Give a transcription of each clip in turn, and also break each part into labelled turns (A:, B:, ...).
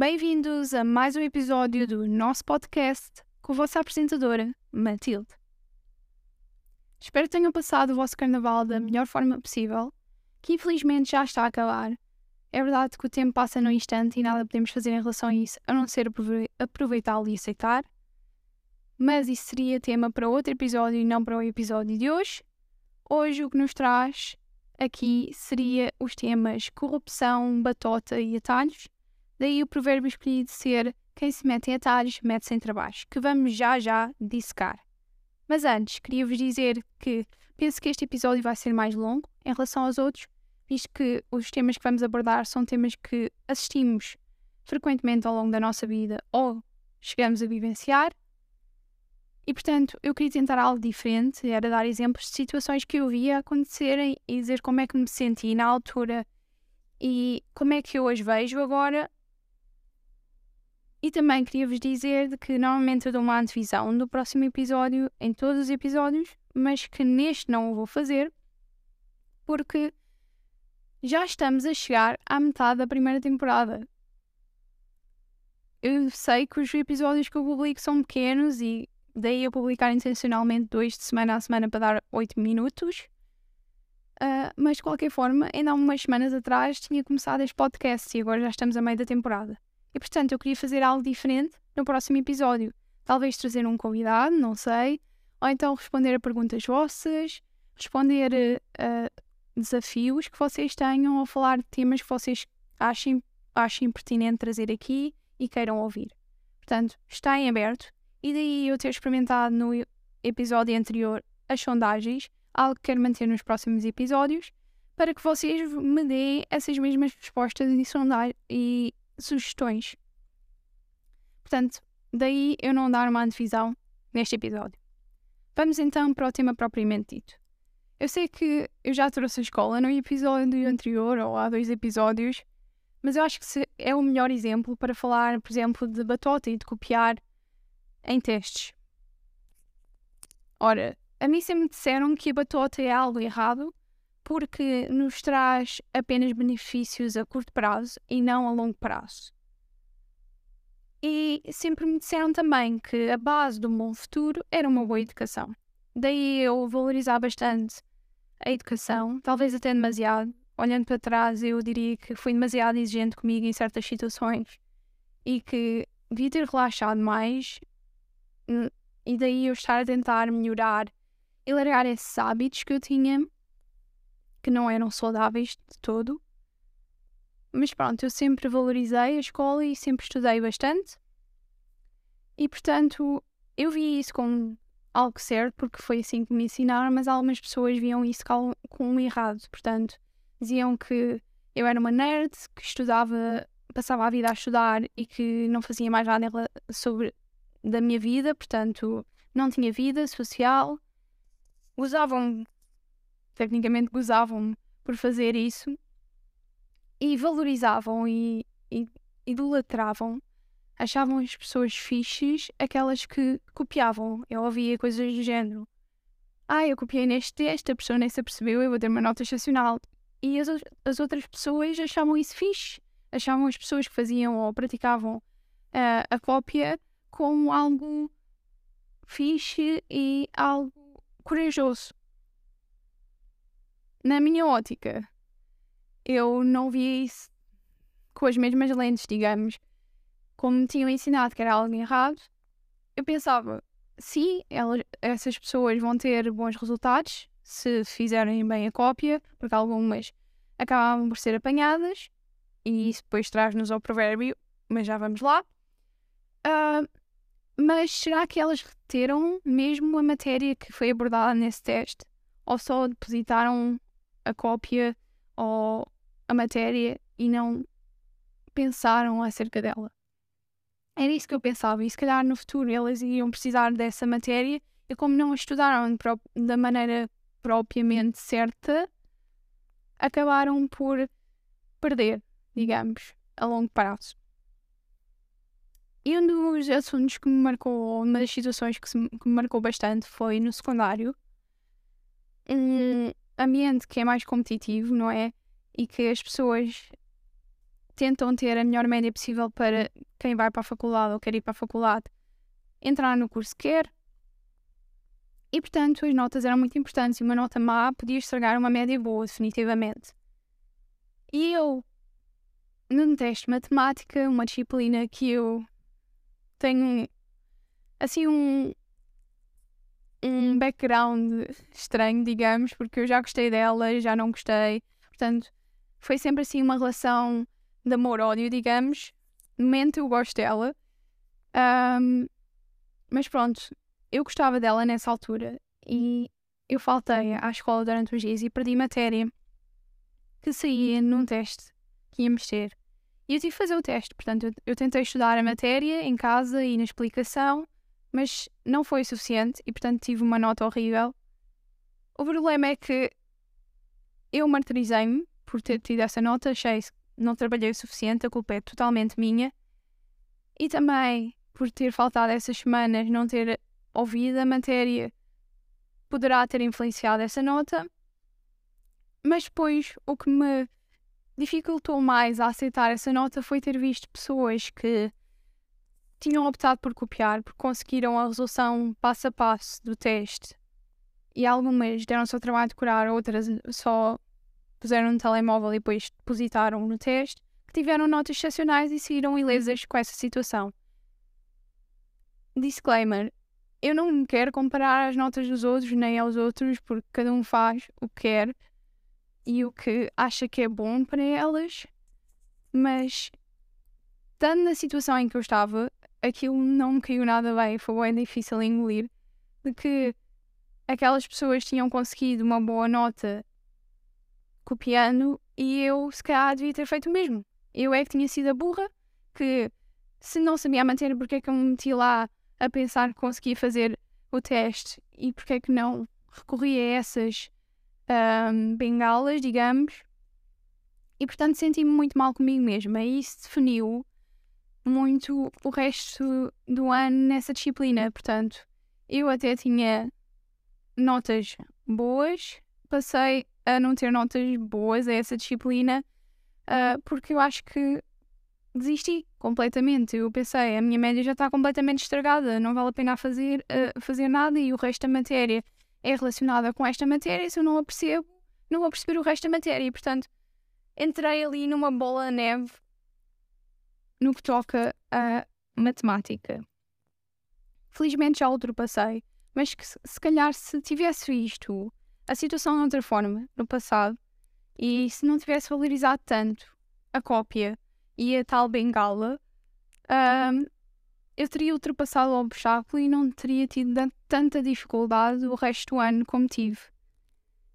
A: Bem-vindos a mais um episódio do nosso podcast com a vossa apresentadora, Matilde. Espero que tenham passado o vosso carnaval da melhor forma possível, que infelizmente já está a acabar. É verdade que o tempo passa num instante e nada podemos fazer em relação a isso, a não ser aproveitá-lo e aceitar. Mas isso seria tema para outro episódio e não para o episódio de hoje. Hoje o que nos traz aqui seria os temas corrupção, batota e atalhos Daí o provérbio escolhido ser quem se mete em atalhos, mete-se em trabalhos, que vamos já já dissecar. Mas antes, queria-vos dizer que penso que este episódio vai ser mais longo em relação aos outros, visto que os temas que vamos abordar são temas que assistimos frequentemente ao longo da nossa vida ou chegamos a vivenciar. E portanto, eu queria tentar algo diferente, era dar exemplos de situações que eu via acontecerem e dizer como é que me senti na altura e como é que eu as vejo agora e também queria vos dizer que normalmente eu dou uma antevisão do próximo episódio em todos os episódios, mas que neste não o vou fazer porque já estamos a chegar à metade da primeira temporada. Eu sei que os episódios que eu publico são pequenos e daí eu publicar intencionalmente dois de semana a semana para dar 8 minutos. Uh, mas de qualquer forma, ainda há umas semanas atrás tinha começado este podcast e agora já estamos a meio da temporada. E portanto eu queria fazer algo diferente no próximo episódio. Talvez trazer um convidado, não sei. Ou então responder a perguntas vossas, responder a, desafios que vocês tenham ou falar de temas que vocês achem, achem pertinente trazer aqui e queiram ouvir. Portanto, está em aberto. E daí eu ter experimentado no episódio anterior as sondagens, algo que quero manter nos próximos episódios, para que vocês me deem essas mesmas respostas e, sondagem, e sugestões. Portanto, daí eu não dar uma antevisão neste episódio. Vamos então para o tema propriamente dito. Eu sei que eu já trouxe a escola no episódio anterior ou há dois episódios, mas eu acho que é o melhor exemplo para falar, por exemplo, de batota e de copiar em testes. Ora, a mim sempre disseram que a batota é algo errado porque nos traz apenas benefícios a curto prazo e não a longo prazo. E sempre me disseram também que a base do bom futuro era uma boa educação. Daí eu valorizar bastante a educação, talvez até demasiado. Olhando para trás, eu diria que fui demasiado exigente comigo em certas situações e que devia ter relaxado mais. Hum, e daí eu estar a tentar melhorar e largar esses hábitos que eu tinha que não eram saudáveis de todo. Mas pronto, eu sempre valorizei a escola e sempre estudei bastante. E portanto, eu vi isso como algo certo, porque foi assim que me ensinaram, mas algumas pessoas viam isso como errado. Portanto, diziam que eu era uma nerd, que estudava, passava a vida a estudar e que não fazia mais nada sobre da minha vida, portanto, não tinha vida social. Usavam tecnicamente gozavam por fazer isso e valorizavam e, e idolatravam, achavam as pessoas fixes aquelas que copiavam. Eu ouvia coisas do género. Ah, eu copiei neste texto, a pessoa nem se apercebeu, eu vou ter uma nota excepcional. E as, as outras pessoas achavam isso fixe. Achavam as pessoas que faziam ou praticavam uh, a cópia como algo fixe e algo corajoso na minha ótica, eu não via isso com as mesmas lentes, digamos. Como me tinham ensinado que era algo errado, eu pensava, sim, elas, essas pessoas vão ter bons resultados se fizerem bem a cópia, porque algumas acabavam por ser apanhadas, e isso depois traz-nos ao provérbio, mas já vamos lá. Uh, mas será que elas reteram mesmo a matéria que foi abordada nesse teste? Ou só depositaram a cópia ou a matéria e não pensaram acerca dela. Era isso que eu pensava, e se calhar no futuro eles iriam precisar dessa matéria e como não a estudaram da maneira propriamente certa, acabaram por perder, digamos, a longo prazo. E um dos assuntos que me marcou, uma das situações que, se, que me marcou bastante foi no secundário. Ambiente que é mais competitivo, não é? E que as pessoas tentam ter a melhor média possível para quem vai para a faculdade ou quer ir para a faculdade entrar no curso que quer. E portanto, as notas eram muito importantes e uma nota má podia estragar uma média boa, definitivamente. E eu, num teste de matemática, uma disciplina que eu tenho assim um, um background estranho, digamos, porque eu já gostei dela, já não gostei. Portanto, foi sempre assim uma relação de amor-ódio, digamos. No momento eu gosto dela. Um, mas pronto, eu gostava dela nessa altura e eu faltei à escola durante os dias e perdi matéria que saía num teste que íamos ter. E eu tive que fazer o teste, portanto, eu, eu tentei estudar a matéria em casa e na explicação, mas não foi suficiente e, portanto, tive uma nota horrível. O problema é que eu martirizei-me por ter tido essa nota, achei que não trabalhei o suficiente, a culpa é totalmente minha. E também por ter faltado essas semanas, não ter ouvido a matéria, poderá ter influenciado essa nota. Mas depois o que me dificultou mais a aceitar essa nota foi ter visto pessoas que tinham optado por copiar, porque conseguiram a resolução passo a passo do teste. E algumas deram o seu trabalho de curar, outras só puseram no telemóvel e depois depositaram no teste, que tiveram notas excepcionais e saíram ilesas com essa situação. Disclaimer: eu não quero comparar as notas dos outros nem aos outros, porque cada um faz o que quer e o que acha que é bom para elas, mas estando na situação em que eu estava, aquilo não me caiu nada bem, foi bem difícil engolir, de que aquelas pessoas tinham conseguido uma boa nota copiando e eu se calhar devia ter feito o mesmo. Eu é que tinha sido a burra, que se não sabia manter, porque é que eu me meti lá a pensar que conseguia fazer o teste e porque é que não recorri a essas um, bengalas, digamos. E portanto senti-me muito mal comigo mesma e isso definiu muito o resto do ano nessa disciplina. Portanto, eu até tinha notas boas, passei a não ter notas boas a essa disciplina uh, porque eu acho que desisti completamente. Eu pensei, a minha média já está completamente estragada, não vale a pena fazer, uh, fazer nada e o resto da matéria é relacionada com esta matéria. Se eu não a percebo, não vou perceber o resto da matéria. E, portanto, entrei ali numa bola neve no que toca a matemática. Felizmente já ultrapassei, mas que, se calhar se tivesse visto a situação de outra forma no passado e se não tivesse valorizado tanto a cópia e a tal bengala, um, eu teria ultrapassado o obstáculo e não teria tido tanta dificuldade o resto do ano como tive.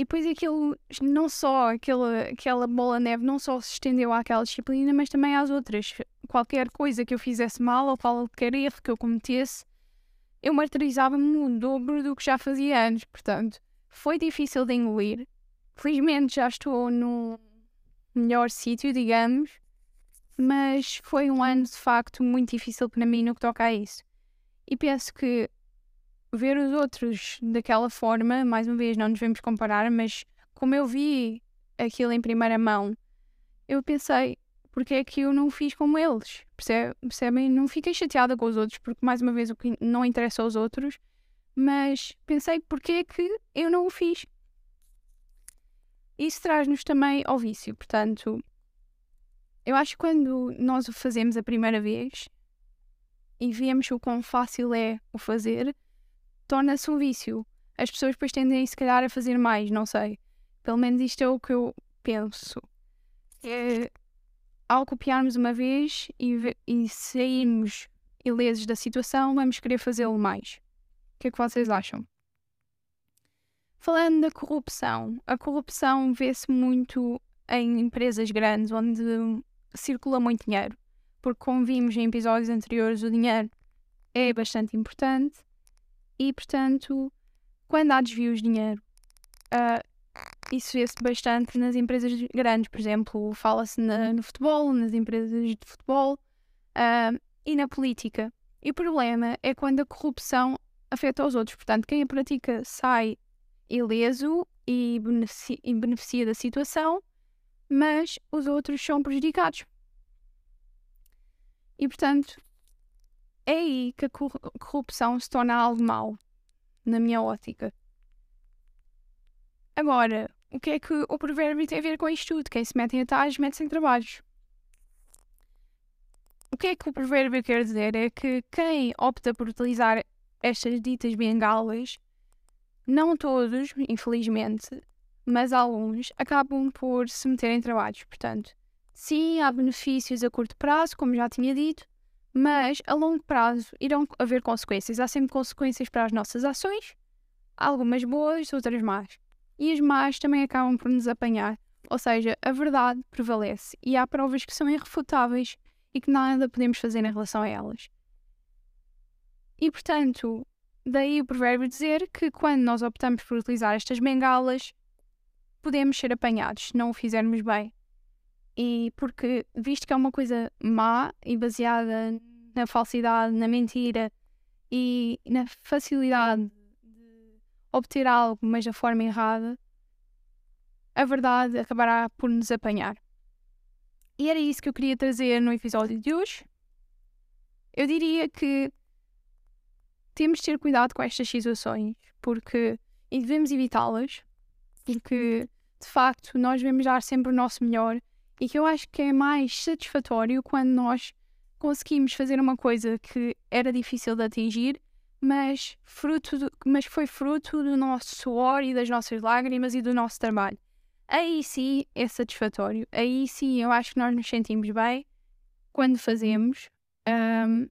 A: E depois aquilo, não só aquela, aquela bola neve, não só se estendeu àquela disciplina, mas também às outras. Qualquer coisa que eu fizesse mal ou qualquer erro que eu cometesse, eu martirizava-me o dobro do que já fazia antes. Portanto, foi difícil de engolir. Felizmente já estou no melhor sítio, digamos, mas foi um ano de facto muito difícil para mim no que toca a isso. E penso que ver os outros daquela forma, mais uma vez, não nos devemos comparar, mas como eu vi aquilo em primeira mão, eu pensei, porque é que eu não fiz como eles? Percebem? Não fiquei chateada com os outros, porque mais uma vez o que não interessa aos outros, mas pensei, porque é que eu não o fiz? Isso traz-nos também ao vício, portanto, eu acho que quando nós o fazemos a primeira vez e vemos o quão fácil é o fazer, torna-se um vício. As pessoas depois tendem, se calhar, a fazer mais, não sei. Pelo menos isto é o que eu penso. É, ao copiarmos uma vez e, e sairmos ilesos da situação, vamos querer fazê-lo mais. O que é que vocês acham? Falando da corrupção, a corrupção vê-se muito em empresas grandes onde circula muito dinheiro, porque, como vimos em episódios anteriores, o dinheiro é bastante importante e, portanto, quando há desvios de dinheiro, uh, isso vê-se bastante nas empresas grandes, por exemplo, fala-se no futebol, nas empresas de futebol uh, e na política. E o problema é quando a corrupção afeta os outros. Portanto, quem a pratica sai ileso e beneficia, e beneficia da situação, mas os outros são prejudicados. E portanto, é aí que a corrupção se torna algo mau, na minha ótica. Agora, o que é que o provérbio tem a ver com isto tudo? Quem se mete em atalhos, mete-se em trabalhos. O que é que o provérbio quer dizer? É que quem opta por utilizar estas ditas bengalas, não todos, infelizmente, mas alguns, acabam por se meter em trabalhos. Portanto, sim, há benefícios a curto prazo, como já tinha dito, mas a longo prazo irão haver consequências. Há sempre consequências para as nossas ações, algumas boas, outras más. E as más também acabam por nos apanhar. Ou seja, a verdade prevalece e há provas que são irrefutáveis e que nada podemos fazer em relação a elas. E portanto, daí o provérbio dizer que quando nós optamos por utilizar estas bengalas, podemos ser apanhados se não o fizermos bem. E porque, visto que é uma coisa má e baseada na falsidade, na mentira e na facilidade de obter algo, mas da forma errada, a verdade acabará por nos apanhar. E era isso que eu queria trazer no episódio de hoje. Eu diria que temos de ter cuidado com estas situações, porque e devemos evitá-las, porque de facto nós devemos dar sempre o nosso melhor e que eu acho que é mais satisfatório quando nós conseguimos fazer uma coisa que era difícil de atingir, mas, fruto do, mas foi fruto do nosso suor e das nossas lágrimas e do nosso trabalho aí sim é satisfatório. Aí sim eu acho que nós nos sentimos bem quando fazemos. Um,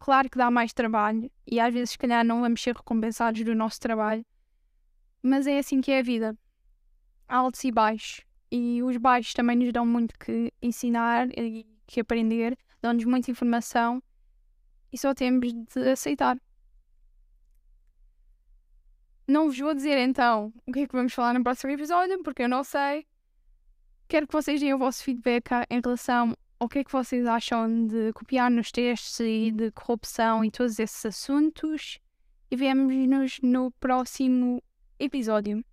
A: claro que dá mais trabalho e às vezes, se calhar, não vamos ser recompensados do nosso trabalho, mas é assim que é a vida. Altos e baixos. E os baixos também nos dão muito que ensinar e que aprender, dão-nos muita informação e só temos de aceitar. Não vos vou dizer então o que é que vamos falar no próximo episódio, porque eu não sei. Quero que vocês deem o vosso feedback em relação ao que é que vocês acham de copiar nos testes e de corrupção e todos esses assuntos. E vemos-nos no próximo episódio.